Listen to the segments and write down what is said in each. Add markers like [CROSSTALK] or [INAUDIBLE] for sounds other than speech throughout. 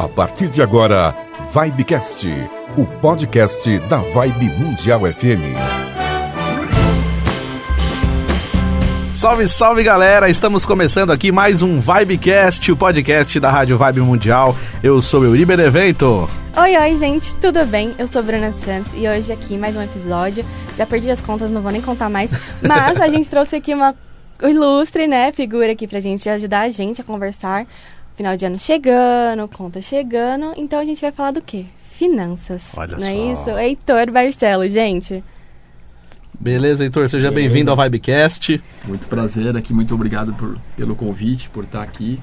A partir de agora, Vibecast, o podcast da Vibe Mundial FM. Salve, salve galera! Estamos começando aqui mais um Vibecast, o podcast da Rádio Vibe Mundial. Eu sou Euri Benevento. Oi, oi, gente, tudo bem? Eu sou Bruna Santos e hoje aqui mais um episódio. Já perdi as contas, não vou nem contar mais, [LAUGHS] mas a gente trouxe aqui uma ilustre, né, figura aqui pra gente ajudar a gente a conversar. Final de ano chegando, conta chegando, então a gente vai falar do quê? Finanças. Olha não é só. isso? Heitor Barcelo, gente. Beleza, Heitor? Seja bem-vindo ao Vibecast. Muito prazer aqui, muito obrigado por, pelo convite, por estar aqui.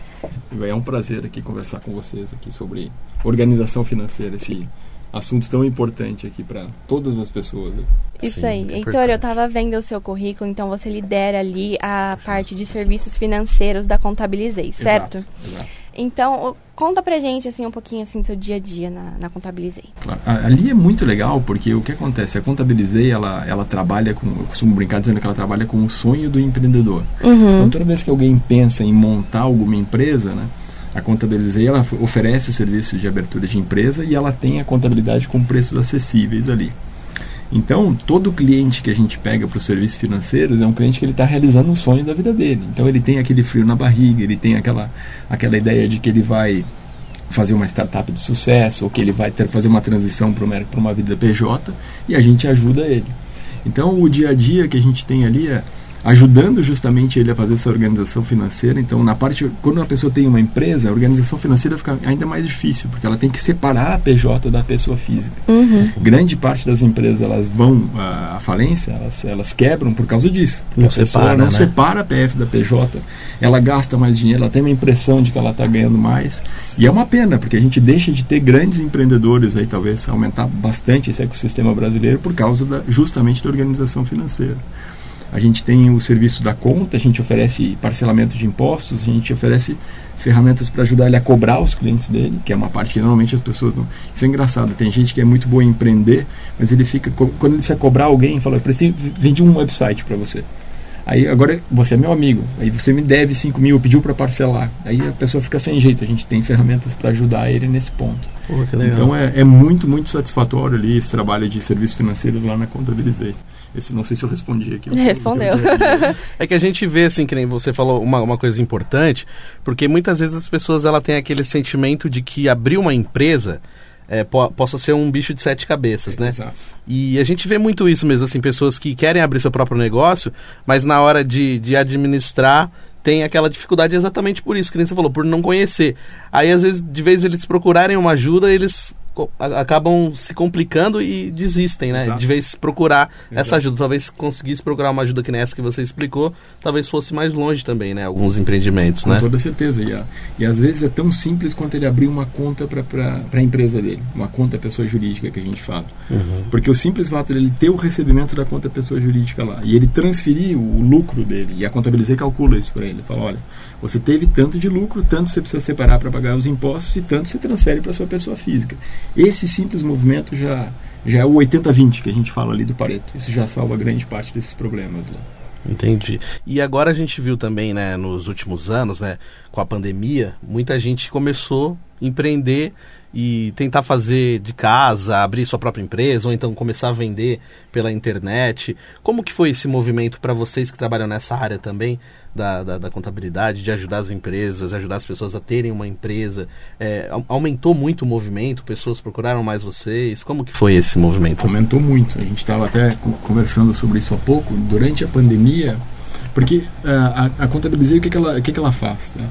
É um prazer aqui conversar com vocês aqui sobre organização financeira, esse assunto tão importante aqui para todas as pessoas. Isso Sim, aí. Heitor, importante. eu tava vendo o seu currículo, então você lidera ali a parte de serviços financeiros da Contabilizei, certo? Exato, exato. Então, conta pra gente, assim, um pouquinho, assim, do seu dia a dia na, na Contabilizei. Claro. Ali é muito legal porque o que acontece? A Contabilizei, ela, ela trabalha com, eu costumo brincar dizendo que ela trabalha com o sonho do empreendedor. Então, toda vez que alguém pensa em montar alguma empresa, né, a Contabilizei ela oferece o serviço de abertura de empresa e ela tem a contabilidade com preços acessíveis ali. Então, todo cliente que a gente pega para os serviços financeiros é um cliente que ele está realizando um sonho da vida dele. Então, ele tem aquele frio na barriga, ele tem aquela, aquela ideia de que ele vai fazer uma startup de sucesso ou que ele vai ter fazer uma transição para uma, uma vida PJ e a gente ajuda ele. Então, o dia a dia que a gente tem ali é ajudando justamente ele a fazer essa organização financeira. Então, na parte quando uma pessoa tem uma empresa, a organização financeira fica ainda mais difícil, porque ela tem que separar a PJ da pessoa física. Grande parte das empresas elas vão à à falência, elas, elas quebram por causa disso. Porque Não a pessoa separa, não né? separa a PF da PJ, ela gasta mais dinheiro, ela tem uma impressão de que ela está ganhando mais. E é uma pena, porque a gente deixa de ter grandes empreendedores aí, talvez aumentar bastante esse ecossistema brasileiro por causa da, justamente da organização financeira. A gente tem o serviço da conta, a gente oferece parcelamento de impostos, a gente oferece ferramentas para ajudar ele a cobrar os clientes dele, que é uma parte que normalmente as pessoas não. Isso é engraçado, tem gente que é muito boa em empreender, mas ele fica. Quando ele precisa cobrar alguém, fala: Eu preciso, vendi um website para você. Aí agora você é meu amigo, aí você me deve 5 mil, pediu para parcelar. Aí a pessoa fica sem jeito, a gente tem ferramentas para ajudar ele nesse ponto. Pô. Então é, é muito, muito satisfatório ali esse trabalho de serviços financeiros lá na Contabilizei. Esse, não sei se eu respondi aqui. [LAUGHS] Respondeu. É que a gente vê, assim, que nem você falou, uma, uma coisa importante, porque muitas vezes as pessoas ela têm aquele sentimento de que abrir uma empresa é, po- possa ser um bicho de sete cabeças, né? Exato. E a gente vê muito isso mesmo, assim, pessoas que querem abrir seu próprio negócio, mas na hora de, de administrar tem aquela dificuldade exatamente por isso, que nem você falou, por não conhecer. Aí, às vezes, de vez eles procurarem uma ajuda, eles acabam se complicando e desistem, né? Exato. De vez procurar essa Exato. ajuda. Talvez se conseguisse procurar uma ajuda que nem essa que você explicou, talvez fosse mais longe também, né? Alguns empreendimentos, Com né? toda certeza. E, e às vezes é tão simples quanto ele abrir uma conta para a empresa dele, uma conta pessoa jurídica que a gente fala. Uhum. Porque o simples fato dele ter o recebimento da conta pessoa jurídica lá e ele transferir o lucro dele, e a Contabilizei calcula isso para ele. Fala: olha, você teve tanto de lucro, tanto você precisa separar para pagar os impostos e tanto você transfere para sua pessoa física. Esse simples movimento já, já é o 80-20 que a gente fala ali do Pareto. Isso já salva grande parte desses problemas lá. Entendi. E agora a gente viu também, né, nos últimos anos, né, com a pandemia, muita gente começou a empreender e tentar fazer de casa, abrir sua própria empresa, ou então começar a vender pela internet. Como que foi esse movimento para vocês que trabalham nessa área também da, da, da contabilidade, de ajudar as empresas, ajudar as pessoas a terem uma empresa? É, au- aumentou muito o movimento? Pessoas procuraram mais vocês? Como que foi esse movimento? Aumentou muito. A gente estava até co- conversando sobre isso há pouco. Durante a pandemia, porque ah, a, a Contabilizei, o que, que, ela, o que, que ela faz? tá?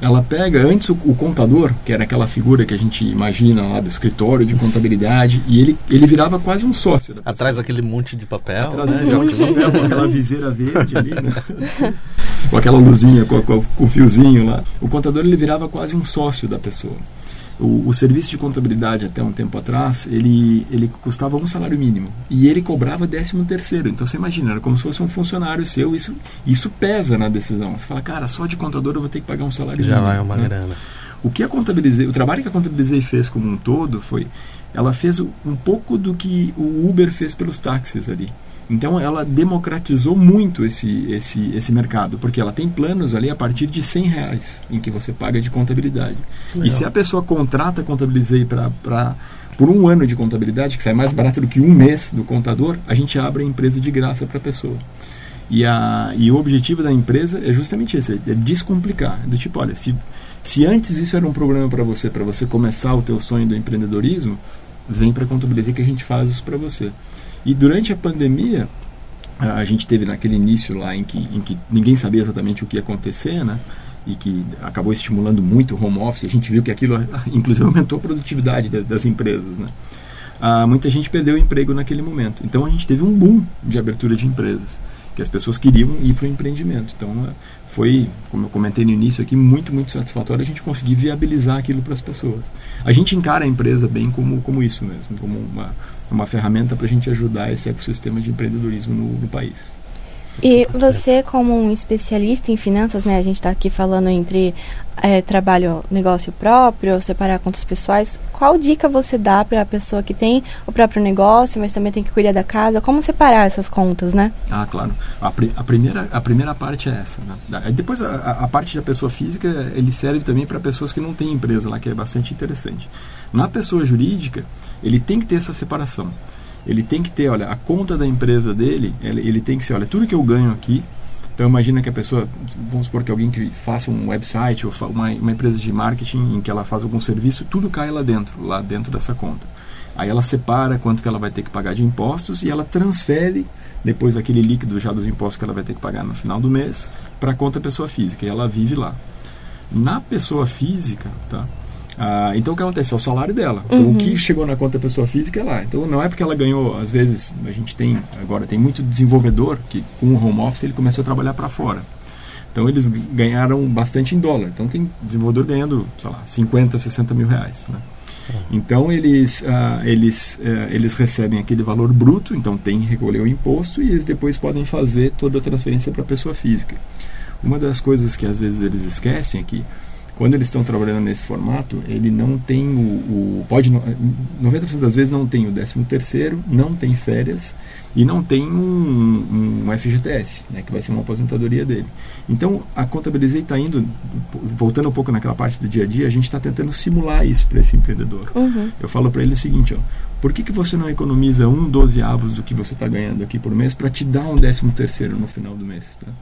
Ela pega antes o, o contador, que era aquela figura que a gente imagina lá do escritório de contabilidade, e ele, ele virava quase um sócio. Da pessoa. Atrás daquele monte de papel, Atrás né? do monte de papel, com aquela viseira verde ali, né? [LAUGHS] com aquela luzinha, com, com, com o fiozinho lá. O contador ele virava quase um sócio da pessoa. O, o serviço de contabilidade até um tempo atrás, ele, ele custava um salário mínimo e ele cobrava décimo terceiro. Então você imagina, era como se fosse um funcionário seu. Isso, isso pesa na decisão. Você fala, cara, só de contador eu vou ter que pagar um salário Já mínimo. vai uma né? grana. O que a contabilizei, o trabalho que a contabilizei fez como um todo foi, ela fez um pouco do que o Uber fez pelos táxis ali. Então ela democratizou muito esse, esse, esse mercado, porque ela tem planos ali a partir de 100 reais em que você paga de contabilidade. Legal. E se a pessoa contrata Contabilizei para por um ano de contabilidade, que sai mais barato do que um mês do contador, a gente abre a empresa de graça para a pessoa. E, a, e o objetivo da empresa é justamente esse, é descomplicar. Do tipo, olha, se, se antes isso era um problema para você, para você começar o teu sonho do empreendedorismo, vem para a Contabilizei que a gente faz isso para você. E durante a pandemia, a gente teve naquele início lá em que, em que ninguém sabia exatamente o que ia acontecer, né? E que acabou estimulando muito o home office. A gente viu que aquilo, [LAUGHS] inclusive, aumentou a produtividade das empresas, né? Ah, muita gente perdeu o emprego naquele momento. Então a gente teve um boom de abertura de empresas, que as pessoas queriam ir para o empreendimento. Então foi, como eu comentei no início aqui, muito, muito satisfatório a gente conseguir viabilizar aquilo para as pessoas. A gente encara a empresa bem como, como isso mesmo, como uma, uma ferramenta para a gente ajudar esse ecossistema de empreendedorismo no, no país. E você, como um especialista em finanças, né? A gente está aqui falando entre é, trabalho, negócio próprio, separar contas pessoais. Qual dica você dá para a pessoa que tem o próprio negócio, mas também tem que cuidar da casa? Como separar essas contas, né? Ah, claro. A, a primeira, a primeira parte é essa. Né? Depois, a, a parte da pessoa física, ele serve também para pessoas que não têm empresa lá, que é bastante interessante. Na pessoa jurídica, ele tem que ter essa separação ele tem que ter, olha, a conta da empresa dele, ele, ele tem que ser, olha, tudo que eu ganho aqui, então imagina que a pessoa, vamos supor que alguém que faça um website ou uma, uma empresa de marketing em que ela faz algum serviço, tudo cai lá dentro, lá dentro dessa conta. Aí ela separa quanto que ela vai ter que pagar de impostos e ela transfere depois aquele líquido já dos impostos que ela vai ter que pagar no final do mês para a conta pessoa física e ela vive lá. Na pessoa física, tá? Ah, então o que acontece? É o salário dela. Então uhum. o que chegou na conta da pessoa física é lá. Então não é porque ela ganhou, às vezes, a gente tem, agora tem muito desenvolvedor que com o home office ele começou a trabalhar para fora. Então eles ganharam bastante em dólar. Então tem desenvolvedor ganhando, sei lá, 50, 60 mil reais. Né? Então eles, uh, eles, uh, eles recebem aquele valor bruto, então tem que recolher o imposto e eles depois podem fazer toda a transferência para a pessoa física. Uma das coisas que às vezes eles esquecem é que quando eles estão trabalhando nesse formato, ele não tem o, o pode 90% das vezes não tem o 13 terceiro, não tem férias e não tem um, um FGTS, né, que vai ser uma aposentadoria dele. Então, a Contabilizei está indo, voltando um pouco naquela parte do dia a dia, a gente está tentando simular isso para esse empreendedor. Uhum. Eu falo para ele o seguinte, ó, por que, que você não economiza um dozeavos do que você está ganhando aqui por mês para te dar um décimo terceiro no final do mês? Tá?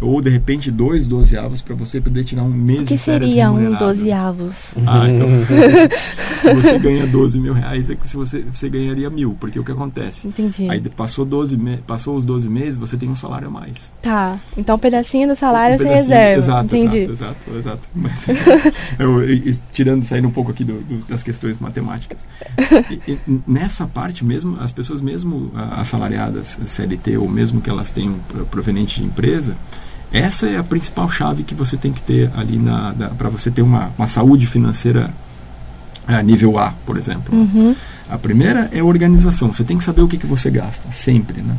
Ou de repente dois dozeavos para você poder tirar um mês de férias O que seria um dozeavos? Ah, então [LAUGHS] se você ganha 12 mil reais é que se você, você ganharia mil, porque o que acontece? Entendi. Aí passou, 12 passou os 12 meses, você tem um salário a mais. Tá, então um pedacinho do salário um você reserva. Exato, Entendi. exato, exato, exato. Mas, [LAUGHS] eu, eu, tirando, saindo um pouco aqui do, do, das questões matemáticas. E, e, nessa parte mesmo, as pessoas mesmo assalariadas CLT, ou mesmo que elas tenham proveniente de empresa, essa é a principal chave que você tem que ter ali para você ter uma, uma saúde financeira a nível A, por exemplo. Uhum. A primeira é a organização. Você tem que saber o que, que você gasta, sempre, né?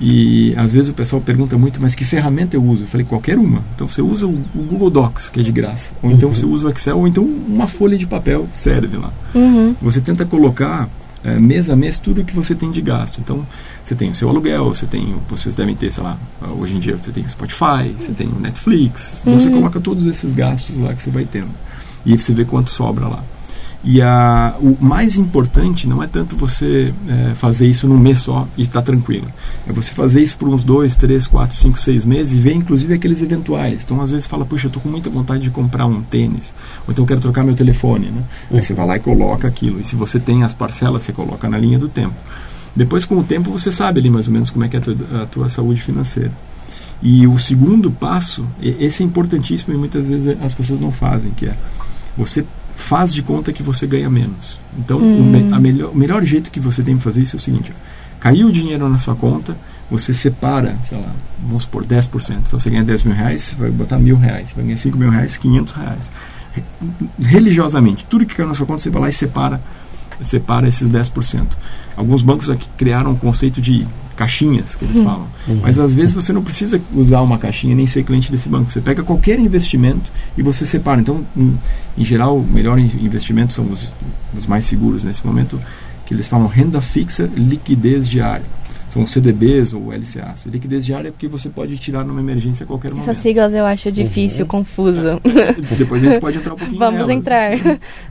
E às vezes o pessoal pergunta muito, mas que ferramenta eu uso? Eu falei, qualquer uma. Então você usa o, o Google Docs, que é de graça. Ou então uhum. você usa o Excel, ou então uma folha de papel serve lá. Uhum. Você tenta colocar é, mês a mês tudo que você tem de gasto. Então, você tem o seu aluguel, você tem, vocês devem ter, sei lá, hoje em dia você tem o Spotify, você tem o Netflix, então você uhum. coloca todos esses gastos lá que você vai tendo. E você vê quanto sobra lá. E a, o mais importante não é tanto você é, fazer isso num mês só e estar tá tranquilo. É você fazer isso por uns dois, três, quatro, cinco, seis meses e ver inclusive aqueles eventuais. Então às vezes fala, puxa, eu estou com muita vontade de comprar um tênis, ou então eu quero trocar meu telefone. Né? Uhum. Aí você vai lá e coloca aquilo. E se você tem as parcelas, você coloca na linha do tempo. Depois, com o tempo, você sabe ali mais ou menos como é que é a tua, a tua saúde financeira. E o segundo passo, esse é importantíssimo e muitas vezes as pessoas não fazem, que é você faz de conta que você ganha menos. Então, hum. o, a melhor, o melhor jeito que você tem de fazer isso é o seguinte: caiu o dinheiro na sua conta, você separa, sei lá, vamos supor, 10%. Então, você ganha 10 mil reais, você vai botar mil reais. Você vai ganhar 5 mil reais, 500 reais. Religiosamente, tudo que caiu na sua conta, você vai lá e separa, separa esses 10%. Alguns bancos aqui criaram um conceito de caixinhas, que eles uhum. falam. Uhum. Mas às vezes você não precisa usar uma caixinha nem ser cliente desse banco. Você pega qualquer investimento e você separa. Então, em, em geral, o melhor investimento são os, os mais seguros nesse momento, que eles falam renda fixa, liquidez diária. São os CDBs ou LCAs. Liquidez diária é porque você pode tirar numa emergência a qualquer momento. Essas siglas eu acho difícil, uhum. confuso. [LAUGHS] Depois a gente pode entrar um pouquinho Vamos nelas. entrar.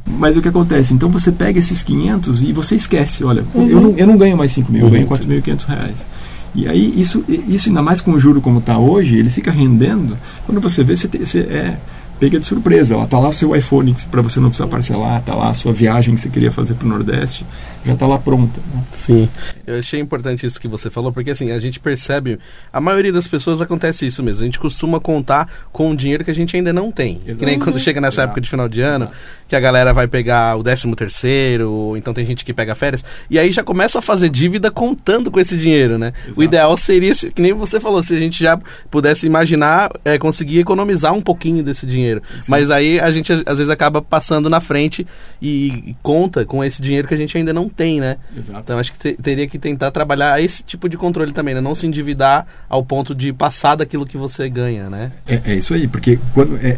Mas o que acontece? Então você pega esses 500 e você esquece, olha, uhum. eu, não, eu não ganho mais 5 mil, eu ganho 4.500 uhum. reais. E aí, isso, isso ainda mais com o juro como está hoje, ele fica rendendo. Quando você vê, você, te, você é pega de surpresa. Ela tá lá o seu iPhone para você não precisar parcelar, tá lá a sua viagem que você queria fazer para o Nordeste, já tá lá pronta. Né? Sim, eu achei importante isso que você falou, porque assim, a gente percebe, a maioria das pessoas acontece isso mesmo, a gente costuma contar com o dinheiro que a gente ainda não tem. Exato. Que nem quando chega nessa Exato. época de final de ano, Exato. que a galera vai pegar o 13 terceiro, então tem gente que pega férias, e aí já começa a fazer dívida contando com esse dinheiro, né? O ideal seria, que nem você falou, se a gente já pudesse imaginar, é, conseguir economizar um pouquinho desse dinheiro. Sim. Mas aí a gente às vezes acaba passando na frente e, e, conta com esse dinheiro que a gente ainda não tem, né? Exato. Então acho que te, teria que tentar trabalhar esse tipo de controle também, né? Não se endividar ao ponto de passar daquilo que você ganha, né? É, é isso aí, porque quando é,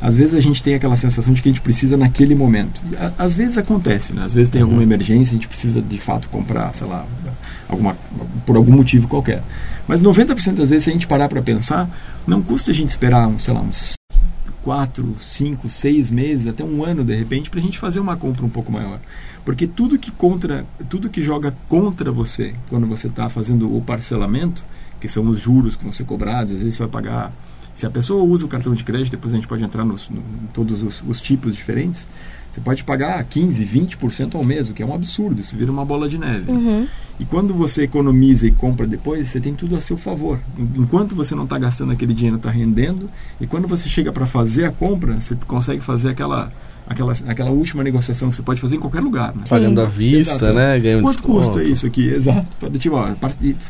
às vezes a gente tem aquela sensação de que a gente precisa naquele momento. Às vezes acontece, né? Às vezes tem alguma uhum. emergência, a gente precisa de fato comprar, sei lá, alguma, por algum motivo qualquer. Mas 90% das vezes, se a gente parar para pensar, não custa a gente esperar, sei lá, uns quatro, cinco, seis meses, até um ano de repente, para a gente fazer uma compra um pouco maior. Porque tudo que contra, tudo que joga contra você quando você está fazendo o parcelamento, que são os juros que vão ser cobrados, às vezes você vai pagar. Se a pessoa usa o cartão de crédito, depois a gente pode entrar nos, no, todos os, os tipos diferentes. Você pode pagar 15, 20% ao mês, o que é um absurdo, isso vira uma bola de neve. Uhum. E quando você economiza e compra depois, você tem tudo a seu favor. Enquanto você não está gastando aquele dinheiro, está rendendo. E quando você chega para fazer a compra, você consegue fazer aquela aquela, aquela última negociação que você pode fazer em qualquer lugar. Né? Pagando à vista, Exato. né? Ganha um Quanto desconto. custa isso aqui? Exato. Tipo, ó,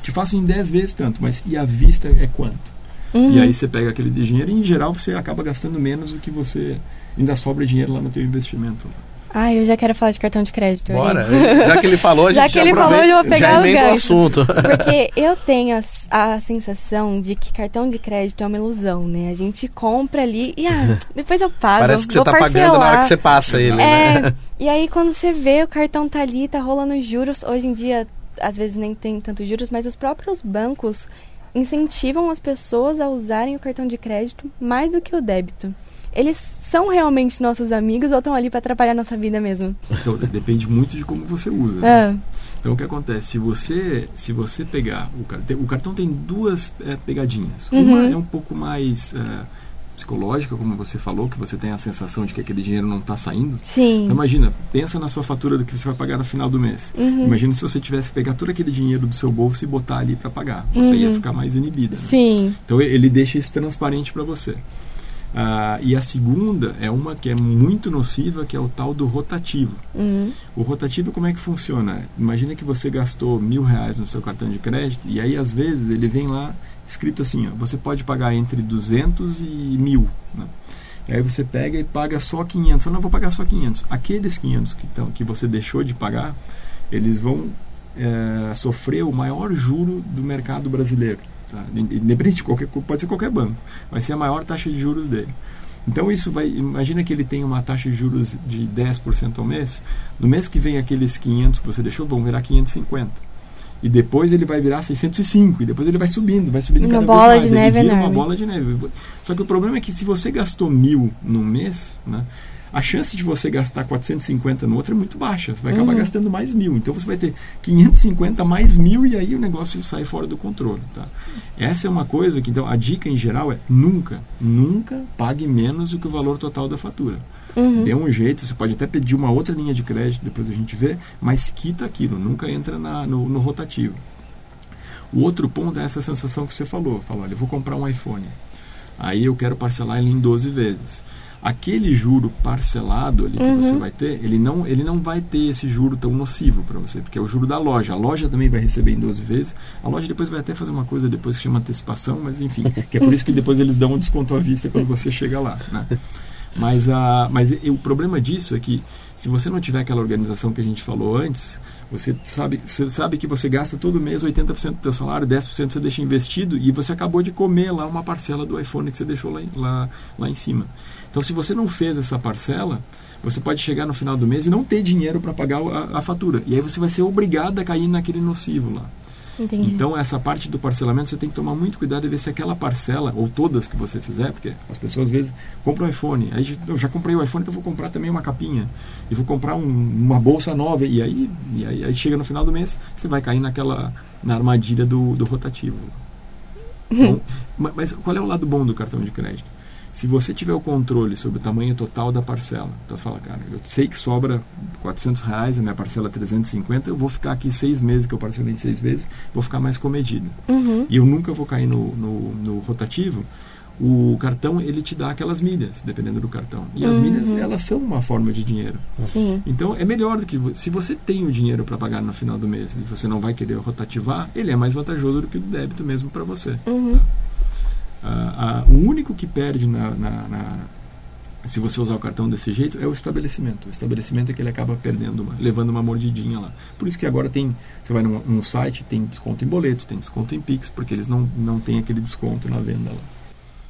te faço em 10 vezes tanto, mas e a vista é quanto? Uhum. E aí você pega aquele dinheiro e em geral você acaba gastando menos do que você ainda sobra dinheiro lá no teu investimento. Ah, eu já quero falar de cartão de crédito. Bora. [LAUGHS] Já que ele falou, a gente já que ele falou, eu vou pegar o gancho. assunto. [LAUGHS] [LAUGHS] Porque eu tenho a, a, sensação de que cartão de crédito é uma ilusão, né? A gente compra ali e ah, depois eu pago. Parece que você tá parcelar. pagando na hora que você passa ele, é, né? E aí quando você vê o cartão tá ali, tá rolando juros, hoje em dia às vezes nem tem tantos juros, mas os próprios bancos incentivam as pessoas a usarem o cartão de crédito mais do que o débito. Eles são realmente nossos amigos ou estão ali para atrapalhar nossa vida mesmo? Então, depende muito de como você usa. Né? É. Então, o que acontece? Se você, se você pegar o cartão, o cartão tem duas é, pegadinhas. Uhum. Uma é um pouco mais é, psicológica, como você falou, que você tem a sensação de que aquele dinheiro não está saindo. Sim. Então, imagina, pensa na sua fatura do que você vai pagar no final do mês. Uhum. Imagina se você tivesse que pegar todo aquele dinheiro do seu bolso e botar ali para pagar. Você uhum. ia ficar mais inibida. Né? Sim. Então, ele deixa isso transparente para você. Ah, e a segunda é uma que é muito nociva, que é o tal do rotativo. Uhum. O rotativo como é que funciona? Imagina que você gastou mil reais no seu cartão de crédito e aí às vezes ele vem lá escrito assim, ó, você pode pagar entre 200 e mil. Né? E aí você pega e paga só 500. Eu não vou pagar só 500. Aqueles 500 que, tão, que você deixou de pagar, eles vão é, sofrer o maior juro do mercado brasileiro. Tá? Independente de qualquer, pode ser qualquer banco, vai ser a maior taxa de juros dele. Então isso vai, imagina que ele tem uma taxa de juros de 10% ao mês, no mês que vem aqueles 500 que você deixou vão virar 550. E depois ele vai virar 605, e depois ele vai subindo, vai subindo uma cada bola vez mais. De neve ele vira uma bola de neve. Só que o problema é que se você gastou mil no mês, né, a chance de você gastar 450 no outro é muito baixa. Você vai acabar uhum. gastando mais mil. Então você vai ter 550 mais mil e aí o negócio sai fora do controle. Tá? Essa é uma coisa que, então, a dica em geral é nunca, nunca pague menos do que o valor total da fatura. Uhum. Dê um jeito, você pode até pedir uma outra linha de crédito, depois a gente vê, mas quita aquilo, nunca entra na, no, no rotativo. O outro ponto é essa sensação que você falou. Falou, olha, eu vou comprar um iPhone. Aí eu quero parcelar ele em 12 vezes aquele juro parcelado ali que uhum. você vai ter, ele não, ele não vai ter esse juro tão nocivo para você, porque é o juro da loja. A loja também vai receber em 12 vezes. A loja depois vai até fazer uma coisa depois que chama antecipação, mas enfim, que é por isso que depois eles dão um desconto à vista quando você chega lá. Né? Mas, a, mas e, o problema disso é que se você não tiver aquela organização que a gente falou antes, você sabe, você sabe que você gasta todo mês 80% do seu salário, 10% você deixa investido e você acabou de comer lá uma parcela do iPhone que você deixou lá, lá, lá em cima. Então, se você não fez essa parcela, você pode chegar no final do mês e não ter dinheiro para pagar a, a, fatura. E aí você vai ser obrigado a cair naquele nocivo lá. Entendi. Então, essa parte do parcelamento, você tem que tomar muito cuidado e ver se aquela parcela, ou todas que você fizer, porque as pessoas às vezes compram o iPhone, aí eu já comprei o iPhone, então vou comprar também uma capinha, e vou comprar um, uma bolsa nova, e aí, e aí, aí, chega no final do mês, você vai cair naquela, na armadilha do, do rotativo. [LAUGHS] Então, mas qual é o lado bom do cartão de crédito? Se você tiver o controle sobre o tamanho total da parcela, então fala, cara, eu sei que sobra 400 reais, a minha parcela é 350, eu vou ficar aqui seis meses, que eu parcelei em seis vezes, vou ficar mais comedido. Uhum. E eu nunca vou cair no, no, no, rotativo. O cartão, ele te dá aquelas milhas, dependendo do cartão. E as Uhum. milhas, elas são uma forma de dinheiro. Sim. Então, é melhor do que... Se você tem o dinheiro para pagar no final do mês e você não vai querer rotativar, ele é mais vantajoso do que o débito mesmo para você. Uhum. O único que perde na, na- na- se você usar o cartão desse jeito é o estabelecimento. O estabelecimento é que ele acaba perdendo, uma, levando uma mordidinha lá. Por isso que agora tem, você vai num, num site, tem desconto em boleto, tem desconto em Pix, porque eles não, não têm aquele desconto na venda lá.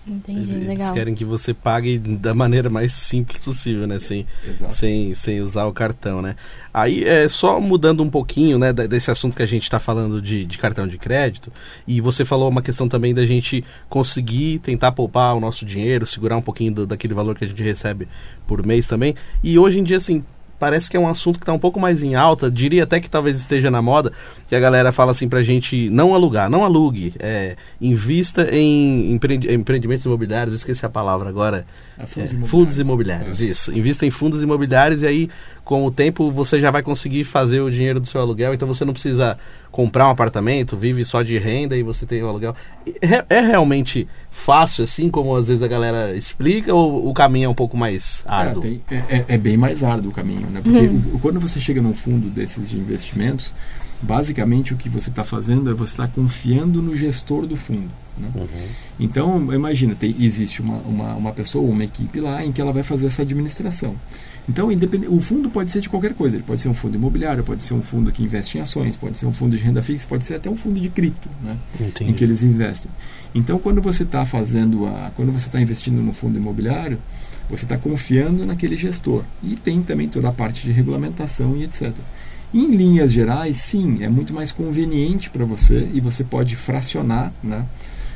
Entendi, Eles legal. querem que você pague da maneira mais simples possível, né? Sem, Exato. sem, sem usar o cartão, né? Aí, é, só mudando um pouquinho, né, desse assunto que a gente está falando de, de cartão de crédito, e você falou uma questão também da gente conseguir tentar poupar o nosso dinheiro, segurar um pouquinho do- daquele valor que a gente recebe por mês também, e hoje em dia, assim, parece que é um assunto que está um pouco mais em alta, diria até que talvez esteja na moda, que a galera fala assim pra gente não alugar, não alugue, é, invista em empreend- empreendimentos imobiliários, esqueci a palavra agora, é, fundos fundos, imobiliários. imobiliários, É. isso. Invista em fundos imobiliários e aí, com o tempo, você já vai conseguir fazer o dinheiro do seu aluguel. Então você não precisa comprar um apartamento, vive só de renda e você tem o aluguel. É, é realmente fácil, assim, como às vezes a galera explica, ou o caminho é um pouco mais É, árduo? tem- é, é- é bem mais árduo o caminho, né? Porque o- quando você chega num fundo desses de investimentos, basicamente o que você está fazendo é você está confiando no gestor do fundo. Né? Uhum. Então, imagina, tem, existe uma, uma, uma pessoa, uma equipe lá em que ela vai fazer essa administração. Então, independente, o fundo pode ser de qualquer coisa. Ele pode ser um fundo imobiliário, pode ser um fundo que investe em ações, pode ser um fundo de renda fixa, pode ser até um fundo de cripto, né? Entendi. em que eles investem. Então, quando você está fazendo a, quando você está investindo no fundo imobiliário, você está confiando naquele gestor e tem também toda a parte de regulamentação e etc. Em linhas gerais, sim, é muito mais conveniente para você e você pode fracionar, né?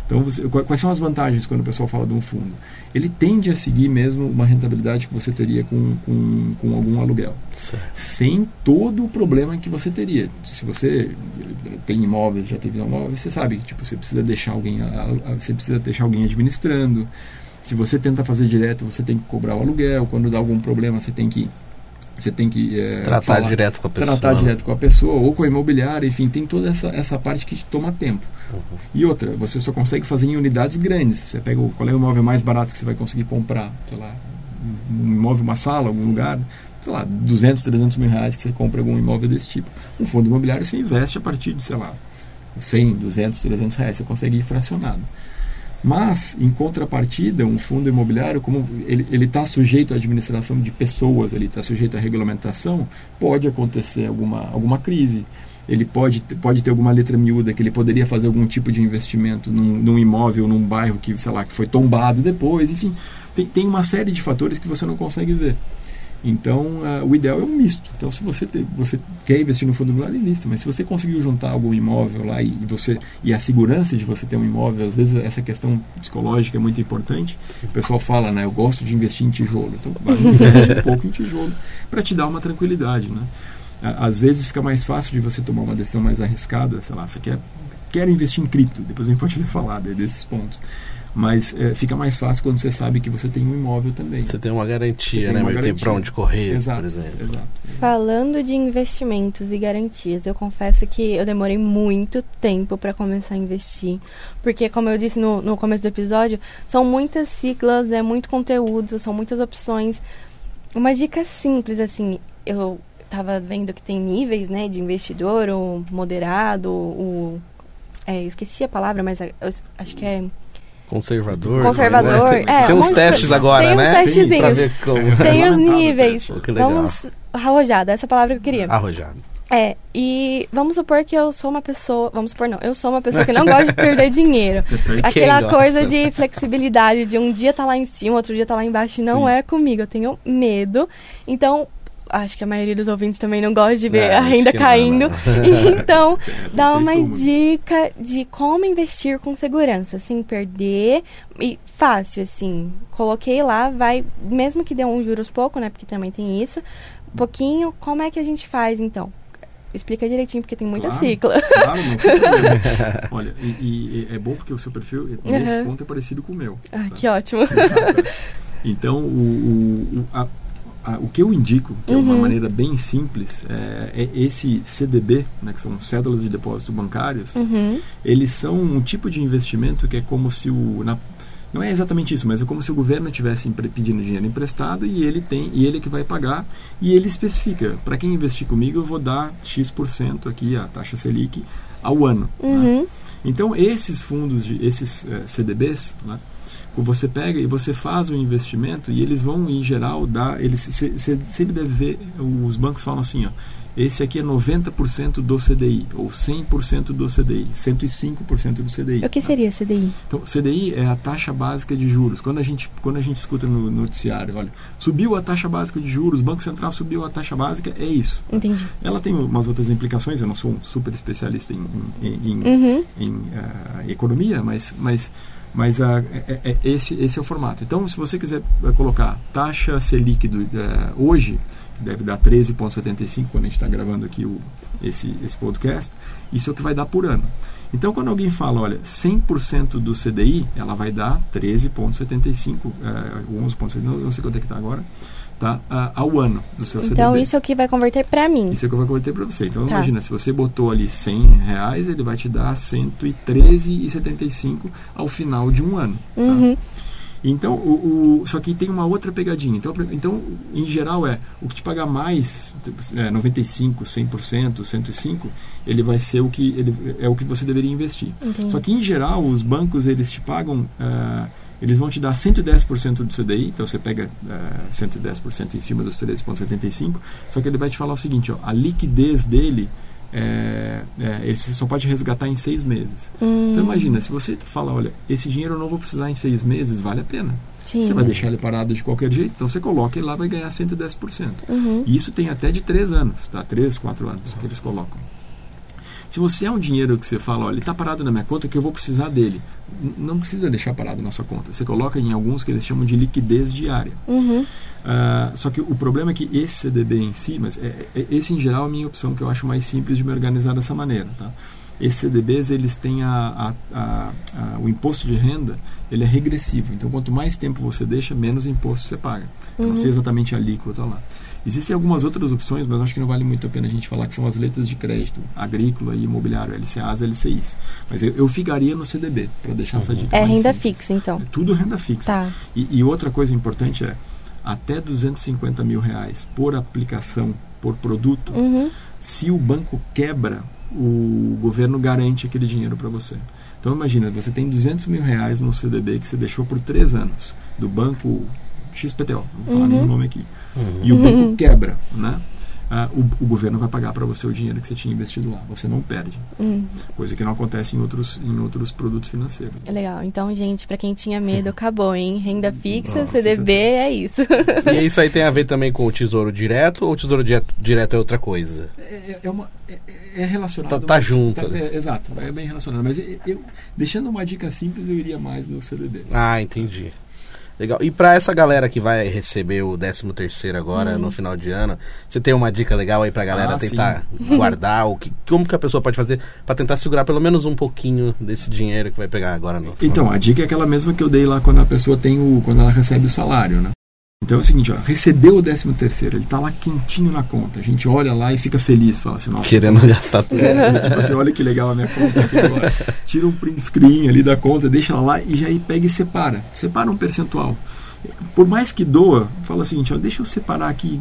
Então, você- qua- quais são as vantagens quando o pessoal fala de um fundo? Ele tende a seguir mesmo uma rentabilidade que você teria com, com, com algum aluguel Certo. sem todo o problema que você teria. Se você tem imóveis, já teve imóveis, você sabe que tipo, você precisa deixar alguém, você precisa deixar alguém administrando. Se você tenta fazer direto, você tem que cobrar o aluguel. Quando dá algum problema, você tem que você tem que eh, Tratar falar- direto com a pessoa. tratar né? direto com a pessoa ou com a imobiliária, enfim, tem toda essa, essa parte que toma tempo. Uhum. E outra, você só consegue fazer em unidades grandes. Você pega o, qual é o imóvel mais barato que você vai conseguir comprar, sei lá, um imóvel, uma sala, algum lugar, sei lá, 200, 300 mil reais que você compra algum imóvel desse tipo. Um fundo imobiliário você investe a partir de, sei lá, 100, 200, 300 reais, você consegue ir fracionado. Mas, em contrapartida, um fundo imobiliário, como ele está sujeito à administração de pessoas, ele está sujeito à regulamentação, pode acontecer alguma, alguma crise. Ele pode, pode ter alguma letra miúda que ele poderia fazer algum tipo de investimento num, num imóvel, num bairro que, sei lá, que foi tombado depois, enfim. Tem, tem uma série de fatores que você não consegue ver. Então, ah, o ideal é um misto. Então, se você, te- você quer investir no fundo imobiliário, invista. Mas se você conseguiu juntar algum imóvel lá e, e você e a segurança de você ter um imóvel, às vezes essa questão psicológica é muito importante. O pessoal fala, né? Eu gosto de investir em tijolo. Então, vai [LAUGHS] investir um pouco em tijolo para te dar uma tranquilidade, né? Às vezes fica mais fácil de você tomar uma decisão mais arriscada. Sei lá, você quer quero investir em cripto. Depois a gente pode até falar de- desses pontos. Mas eh, fica mais fácil quando você sabe que você tem um imóvel também. Você tem uma garantia, Você tem né? uma Vai ter garantia. pra onde correr, Exato, por exemplo. exato. Falando de investimentos e garantias, eu confesso que eu demorei muito tempo para começar a investir. Porque, como eu disse no, no começo do episódio, são muitas siglas, é muito conteúdo, são muitas opções. Uma dica simples, assim, eu tava vendo que tem níveis, né, de investidor, o moderado, o. É, esqueci a palavra, mas eu acho que é. Conservador. Conservador, né? Tem, é, tem uns testes coisa. agora, Tem uns né? testezinhos. Pra ver como. Tem os [LAUGHS] níveis. Pô, que legal. Vamos. Arrojada, essa palavra que eu queria. Arrojado. É, e vamos supor que eu sou uma pessoa. Vamos supor, não. Eu sou uma pessoa que não gosta de perder [LAUGHS] dinheiro. Aquela coisa de flexibilidade, de um dia tá lá em cima, outro dia tá lá embaixo, não Sim. é comigo. Eu tenho medo. Então, acho que a maioria dos ouvintes também não gosta de ver É, a renda que não, caindo. [LAUGHS] então, [LAUGHS] dá uma como. dica de como investir com segurança, sem perder e fácil, assim. Coloquei lá, vai, mesmo que dê um juros pouco, né? Porque também tem isso. Pouquinho, como é que a gente faz então? Explica direitinho, porque tem muita Claro. cicla. Claro, não. [LAUGHS] Olha, e, e é bom porque o seu perfil, nesse Uhum. ponto, é parecido com o meu. Ah, tá? que ótimo. Então, o, o, o, a- a- o que eu indico, que é uma Uhum. maneira bem simples, é, é esse CDB, né, que são cédulas de depósito bancários, Uhum. eles são um tipo de investimento que é como se o... na- não é exatamente isso, mas é como se o governo estivesse pedindo dinheiro emprestado e ele tem e ele é que vai pagar e ele especifica para quem investir comigo eu vou dar x% aqui a taxa Selic ao ano. né? Uhum. Então, esses fundos, de, esses eh, CDBs, né, você pega e você faz o investimento e eles vão, em geral, dar. Eles, você sempre deve ver, os bancos falam assim: ó, esse aqui é 90% do CDI, ou 100% do CDI, 105% do CDI. O que né? seria CDI? Então, CDI é a taxa básica de juros. Quando a gente, quando a gente escuta no noticiário, olha, subiu a taxa básica de juros, o Banco Central subiu a taxa básica, é isso. Entendi. Ela tem umas outras implicações, eu não sou um super especialista em, em- em- Uhum. em ah, economia, mas, mas, mas ah, é- é- esse, esse é o formato. Então, se você quiser ah, colocar taxa Selic do, ah, hoje, que deve dar 13,75 quando a gente está gravando aqui o, esse, esse podcast, isso é o que vai dar por ano. Então, quando alguém fala, olha, 100% do CDI, ela vai dar 13,75, ah, 11,75, não, não sei quanto é que está agora, tá, ah, ao ano seu Então CDB. isso é o que vai converter pra mim. Isso é o que eu vou converter para você. Então Tá. imagina, se você botou ali 100 reais, ele vai te dar 113,75 ao final de um ano. tá? Uhum. Então, o, o- só que tem uma outra pegadinha. Então, então, em geral, é o que te pagar mais, é, 95, 100%, 105, ele vai ser o que ele, é o que você deveria investir. Entendi. Só que, em geral, os bancos eles te pagam, ah, eles vão te dar 110% do CDI, então você pega ah, 110% em cima dos 13,75, só que ele vai te falar o seguinte, ó, a liquidez dele, é, é, ele só pode resgatar em seis meses. Hum, Então imagina, se você fala, olha, esse dinheiro eu não vou precisar em seis meses, vale a pena. sim. Você vai deixar ele parado de qualquer jeito, então você coloca ele lá vai ganhar 110%. Uhum. E isso tem até de 3 anos, tá? 3, 4 anos que eles colocam. Se você é um dinheiro que você fala, olha, ele está parado na minha conta que eu vou precisar dele, não precisa deixar parado na sua conta. Você coloca em alguns que eles chamam de liquidez diária. Uhum. Ah, só que o problema é que esse CDB em si, mas é, é- esse em geral é a minha opção que eu acho mais simples de me organizar dessa maneira, tá? Esses CDBs eles têm a, a- a- a- o imposto de renda ele é regressivo. Então quanto mais tempo você deixa, menos imposto você paga. Eu não sei exatamente a alíquota lá. Existem algumas outras opções, mas acho que não vale muito a pena a gente falar que são as letras de crédito, agrícola e imobiliário, LCAs, LCIs. Mas eu, eu ficaria no CDB para deixar essa dica É mais renda simples. fixa, então. É tudo renda fixa. Tá. E, e outra coisa importante é, até 250 mil reais por aplicação, por produto, Uhum. se o banco quebra, o governo garante aquele dinheiro para você. Então imagina, você tem 200 mil reais no CDB que você deixou por três anos, do banco XPTO, não vou falar Uhum. nenhum nome aqui, e o banco quebra, né? Ah, o, o governo vai pagar para você o dinheiro que você tinha investido lá, você não perde, Hum, coisa que não acontece em outros, em outros produtos financeiros. é legal. Então, gente, pra quem tinha medo, [LAUGHS] acabou, hein? Renda fixa, Nossa, CDB, é isso. E isso aí tem a ver também com o tesouro direto ou o tesouro direto, direto é outra coisa? É, é uma, é, é relacionado. Tá- tá mas- junto, tá- né? é, exato, é bem relacionado. Mas eu, eu- deixando uma dica simples, eu iria mais no CDB. Ah, entendi. Legal. E pra essa galera que vai receber o 13 terceiro agora no final de ano, você tem uma dica legal aí pra galera Ah, tentar [LAUGHS] guardar? O que, como que a pessoa pode fazer pra tentar segurar pelo menos um pouquinho desse dinheiro que vai pegar agora no Então, a dica é aquela mesma que eu dei lá quando a pessoa tem o. quando ela recebe o salário, né? Então é o seguinte, ó, recebeu o 13 terceiro, ele tá lá quentinho na conta. A gente olha lá e fica feliz, fala assim, nossa. querendo gastar tudo. É, tipo assim, olha que legal a minha conta aqui agora. [LAUGHS] Tira um print screen ali da conta, deixa ela lá e já aí pega e separa. Separa um percentual. Por mais que doa, fala o seguinte, ó, deixa eu separar aqui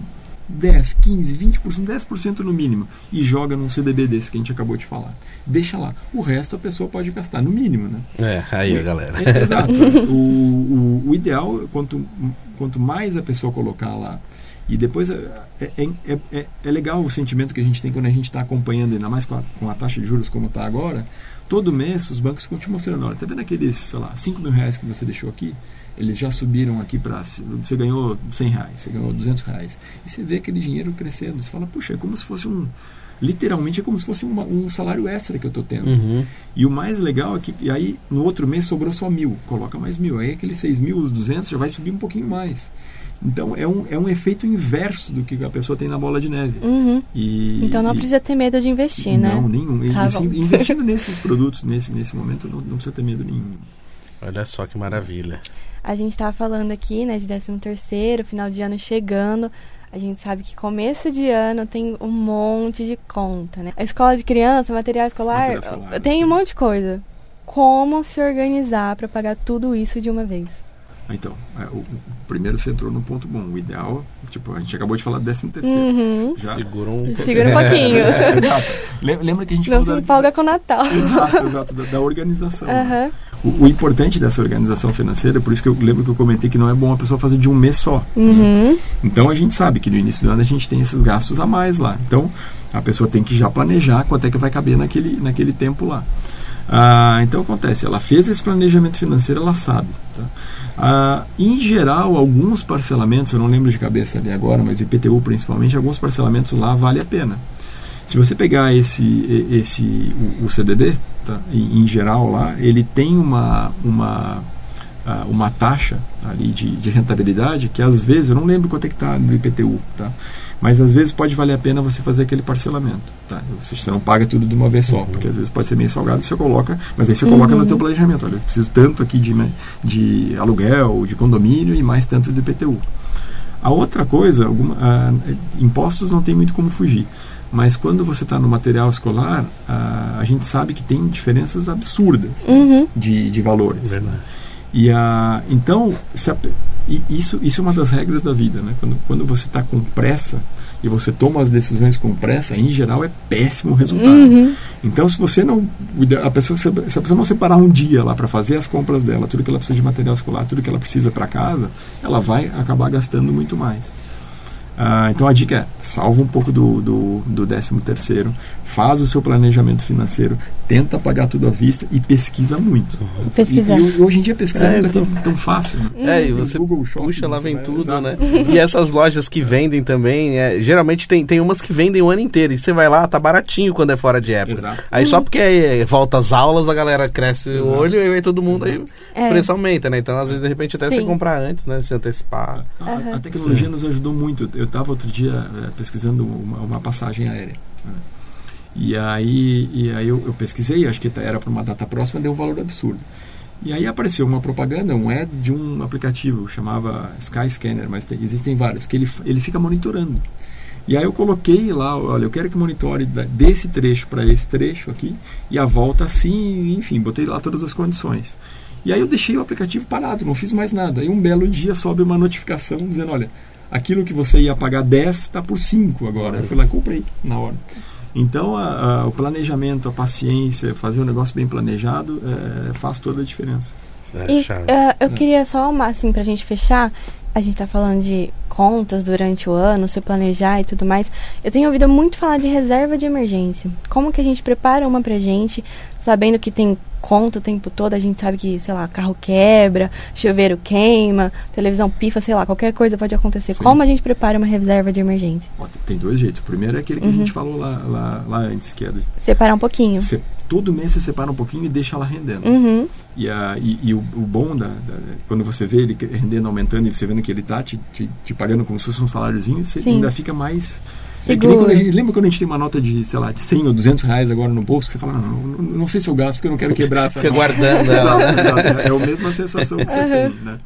10, 15, 20%, 10% no mínimo e joga num CDB desse que a gente acabou de falar. Deixa lá. O resto a pessoa pode gastar, no mínimo, né? É, aí, galera. É, exato. [LAUGHS] O, o, o ideal, quanto, quanto mais a pessoa colocar lá E depois é, é, é, é, é legal o sentimento que a gente tem quando a gente está acompanhando, ainda mais com a, com a taxa de juros como está agora. Todo mês os bancos ficam te mostrando, olha, tá vendo aqueles, sei lá, 5 mil reais que você deixou aqui? Eles já subiram aqui para. Você ganhou 100 reais, você ganhou 200 reais. E você vê aquele dinheiro crescendo. Você fala, puxa, é como se fosse um. Literalmente é como se fosse uma, um salário extra que eu estou tendo. Uhum. E o mais legal é que e aí no outro mês sobrou só mil, coloca mais mil. Aí aqueles 6 mil, os 200 já vai subir um pouquinho mais. Então é um, é um efeito inverso do que a pessoa tem na bola de neve. Uhum. E, Então não e- precisa ter medo de investir, né? Não, nenhum. Tá assim, investindo nesses produtos nesse, nesse momento não, não precisa ter medo nenhum. Olha só que maravilha. A gente tava falando aqui, né, de 13 terceiro, final de ano chegando. A gente sabe que começo de ano tem um monte de conta, né? A escola de criança, material escolar, Material escolar, tem sim. um monte de coisa. Como se organizar para pagar tudo isso de uma vez? Então, é, o, o primeiro você entrou no ponto bom. O ideal, tipo, a gente acabou de falar do décimo terceiro. Uhum. Já, Segura um. Segura um pouquinho. [LAUGHS] É, exato. Lem- Lembra que a gente Não se falou da- empolga com o Natal. Exato, exato, da, da organização. né? Aham. O, o importante dessa organização financeira, por isso que eu lembro que eu comentei que não é bom a pessoa fazer de um mês só. Uhum. Então a gente sabe que no início do ano a gente tem esses gastos a mais lá. Então a pessoa tem que já planejar quanto é que vai caber naquele, naquele tempo lá. Ah, então acontece, ela fez esse planejamento financeiro, ela sabe. Tá? Ah, em geral, alguns parcelamentos, eu não lembro de cabeça ali agora, mas IPTU principalmente, alguns parcelamentos lá vale a pena. Se você pegar esse, esse o, CDD, tá? em, em geral lá, ele tem uma, uma, ah, uma taxa ali de, de rentabilidade que às vezes, eu não lembro quanto é que está no IPTU, tá? Mas às vezes pode valer a pena você fazer aquele parcelamento. Tá? Você não paga tudo de uma vez só, porque às vezes pode ser meio salgado, você coloca, mas aí você coloca no teu planejamento, olha, eu preciso tanto aqui de, né, de aluguel, de condomínio e mais tanto de IPTU. A outra coisa, alguma, ah, impostos não tem muito como fugir. Mas quando você está no material escolar, ah, a gente sabe que tem diferenças absurdas Uhum. de, de valores. Verdade. E a, então, se a e isso, isso é uma das regras da vida. Né? Quando, quando você está com pressa e você toma as decisões com pressa, em geral é péssimo o resultado. Uhum. Então, se você não. A pessoa, se a pessoa não separar um dia lá para fazer as compras dela, tudo que ela precisa de material escolar, tudo que ela precisa para casa, ela vai acabar gastando muito mais. Ah, então a dica é, salva um pouco do, do, do 13 terceiro, faz o seu planejamento financeiro, tenta pagar tudo à vista e pesquisa muito. Pesquisar. E, e hoje em dia pesquisar É, nunca teve tão fácil. Né? É, e Tem você Google Shopping, puxa, lá você vem tudo, né? [LAUGHS] E essas lojas que vendem também, é, geralmente tem, tem umas que vendem o ano inteiro. E você vai lá, tá baratinho quando é fora de época. Exato. Aí só porque é, volta às aulas, a galera cresce o Exato. olho e aí todo mundo, aí É. o preço aumenta, né? Então, às vezes, de repente, até você Sim. comprar antes, né? Se antecipar. A, a- a tecnologia nos ajudou muito. Eu estava outro dia eh, pesquisando uma, uma passagem aérea. né? E aí, e aí eu, eu pesquisei, acho que tá- era para uma data próxima, deu um valor absurdo. E aí apareceu uma propaganda, um ad de um aplicativo, chamava Skyscanner, mas tem- existem vários, que ele, ele fica monitorando. E aí eu coloquei lá, olha, eu quero que monitore desse trecho para esse trecho aqui, e a volta assim, enfim, botei lá todas as condições. E aí eu deixei o aplicativo parado, não fiz mais nada. Aí um belo dia sobe uma notificação dizendo, olha, aquilo que você ia pagar 10 está por 5 agora. Eu fui lá e comprei na hora. Então a- a- o planejamento, a paciência, fazer um negócio bem planejado é, faz toda a diferença. É, E eh, eu queria só uma, assim, pra gente fechar. A gente tá falando de contas durante o ano, se planejar e tudo mais. Eu tenho ouvido muito falar de reserva de emergência. Como que a gente prepara uma pra gente, sabendo que tem conta o tempo todo, a gente sabe que, sei lá, carro quebra, chuveiro queima, televisão pifa, sei lá, qualquer coisa pode acontecer. Sim. Como a gente prepara uma reserva de emergência? Tem dois jeitos. O primeiro é aquele que Uhum. a gente falou lá, lá, lá antes, que é do- Separar um pouquinho. você, todo mês você separa um pouquinho e deixa ela rendendo. Uhum. E, a, e, e o, o bom da, da- quando você vê ele rendendo, aumentando e você vendo que ele está te, te, te pagando como se fosse um saláriozinho, você Sim. ainda fica mais. É Seguro. quando gente, lembra quando a gente tem uma nota de, sei lá, de 100 ou 200 reais agora no bolso, que você fala, não, não, não sei se eu gasto porque eu não quero quebrar essa Fica nota." guardando [LAUGHS] ela. Exato, exato. É a mesma sensação que você tem, né?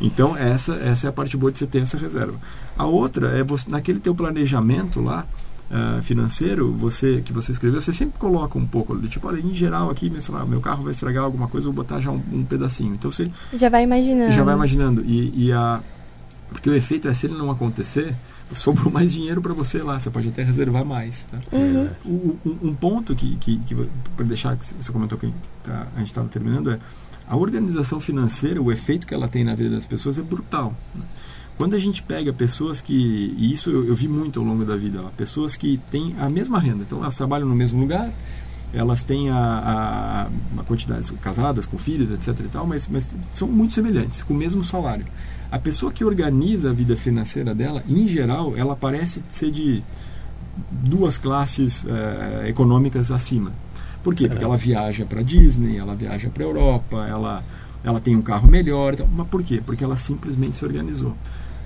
Então, essa, essa é a parte boa de você ter essa reserva. A outra é você, naquele teu planejamento lá, ah, financeiro, você que você escreveu, você sempre coloca um pouco, do tipo, olha, em geral aqui, sei lá, meu carro vai estragar alguma coisa, eu vou botar já um, um pedacinho. Então, você Já vai imaginando. já vai imaginando. E, e a, porque o efeito é, se ele não acontecer, sobrou mais dinheiro para você lá, você pode até reservar mais, tá? Uhum. O- um, um ponto que, que, que para deixar que você comentou que tá- a gente estava terminando é a organização financeira, o efeito que ela tem na vida das pessoas é brutal. né? Quando a gente pega pessoas que, e isso eu, eu vi muito ao longo da vida, ó, pessoas que têm a mesma renda, então elas trabalham no mesmo lugar, elas têm a, a, quantidade casadas com filhos, etc. e tal, mas, mas são muito semelhantes, com o mesmo salário. A pessoa que organiza a vida financeira dela, em geral, ela parece ser de duas classes eh, econômicas acima. Por quê? Porque ela viaja para Disney, ela viaja para Europa, ela ela tem um carro melhor, então, mas por quê? Porque ela simplesmente se organizou.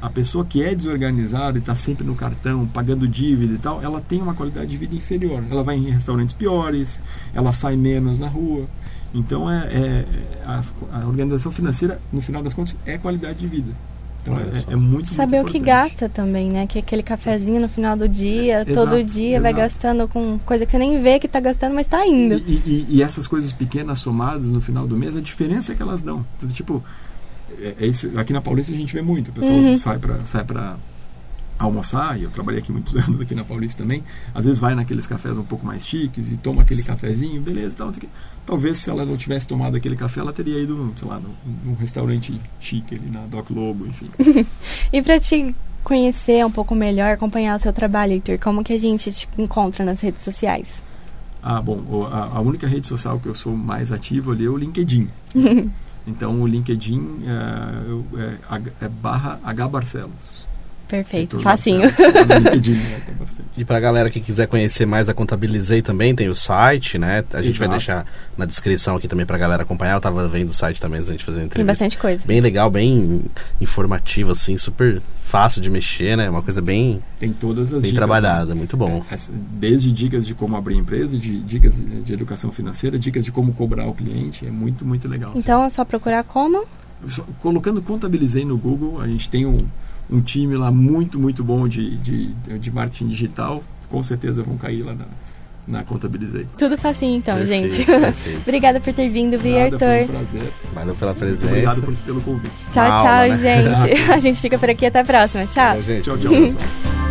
A pessoa que é desorganizada e está sempre no cartão, pagando dívida e tal, ela tem uma qualidade de vida inferior. Ela vai em restaurantes piores, ela sai menos na rua. Então, é, é a, a organização financeira, no final das contas, é qualidade de vida. Então é, é, muito Saber muito o que gasta também, né? Que é aquele cafezinho no final do dia, exato, todo dia exato. vai gastando com coisa que você nem vê que está gastando, mas está indo. E, e, e, essas coisas pequenas somadas no final do mês, a diferença é que elas dão. Tipo, é, é isso, aqui na Paulista a gente vê muito. O pessoal uhum. sai para sai almoçar, e eu trabalhei aqui muitos [LAUGHS] anos aqui na Paulista também, às vezes vai naqueles cafés um pouco mais chiques e toma aquele cafezinho, beleza, tal, talvez se ela não tivesse tomado aquele café, ela teria ido, sei lá, num, num restaurante chique ali na Doc Lobo, enfim. [LAUGHS] e para te conhecer um pouco melhor, acompanhar o seu trabalho, Heitor, como que a gente te encontra nas redes sociais? Ah, bom, a, a única rede social que eu sou mais ativo ali é o LinkedIn. [LAUGHS] então, o LinkedIn é, é, é barra H Barcelos. Perfeito, facinho. [LAUGHS] Né, e para a galera que quiser conhecer mais a Contabilizei também, tem o site, né? A gente Exato. vai deixar na descrição aqui também para a galera acompanhar. Eu estava vendo o site também antes da gente fazer a entrevista. Tem bastante coisa. Bem legal, bem informativo, assim, super fácil de mexer, né? Uma coisa bem... Tem todas as Bem dicas, trabalhada, né? muito bom. É, desde dicas de como abrir empresa, de dicas de educação financeira, dicas de como cobrar o cliente. É muito, muito legal. Então, assim. é só procurar como? Colocando Contabilizei no Google, a gente tem um um time lá muito, muito bom de, de, de marketing digital. Com certeza vão cair lá na, na Contabilizei. Tudo facinho então, perfeito, gente. Perfeito. [LAUGHS] Obrigada por ter vindo, Vi Arthur. Foi um prazer. Valeu pela presença. Obrigado por, pelo convite. Tchau, tchau, né? gente. [LAUGHS] a gente fica por aqui até a próxima. Tchau. Tchau, gente. Tchau, tchau, pessoal.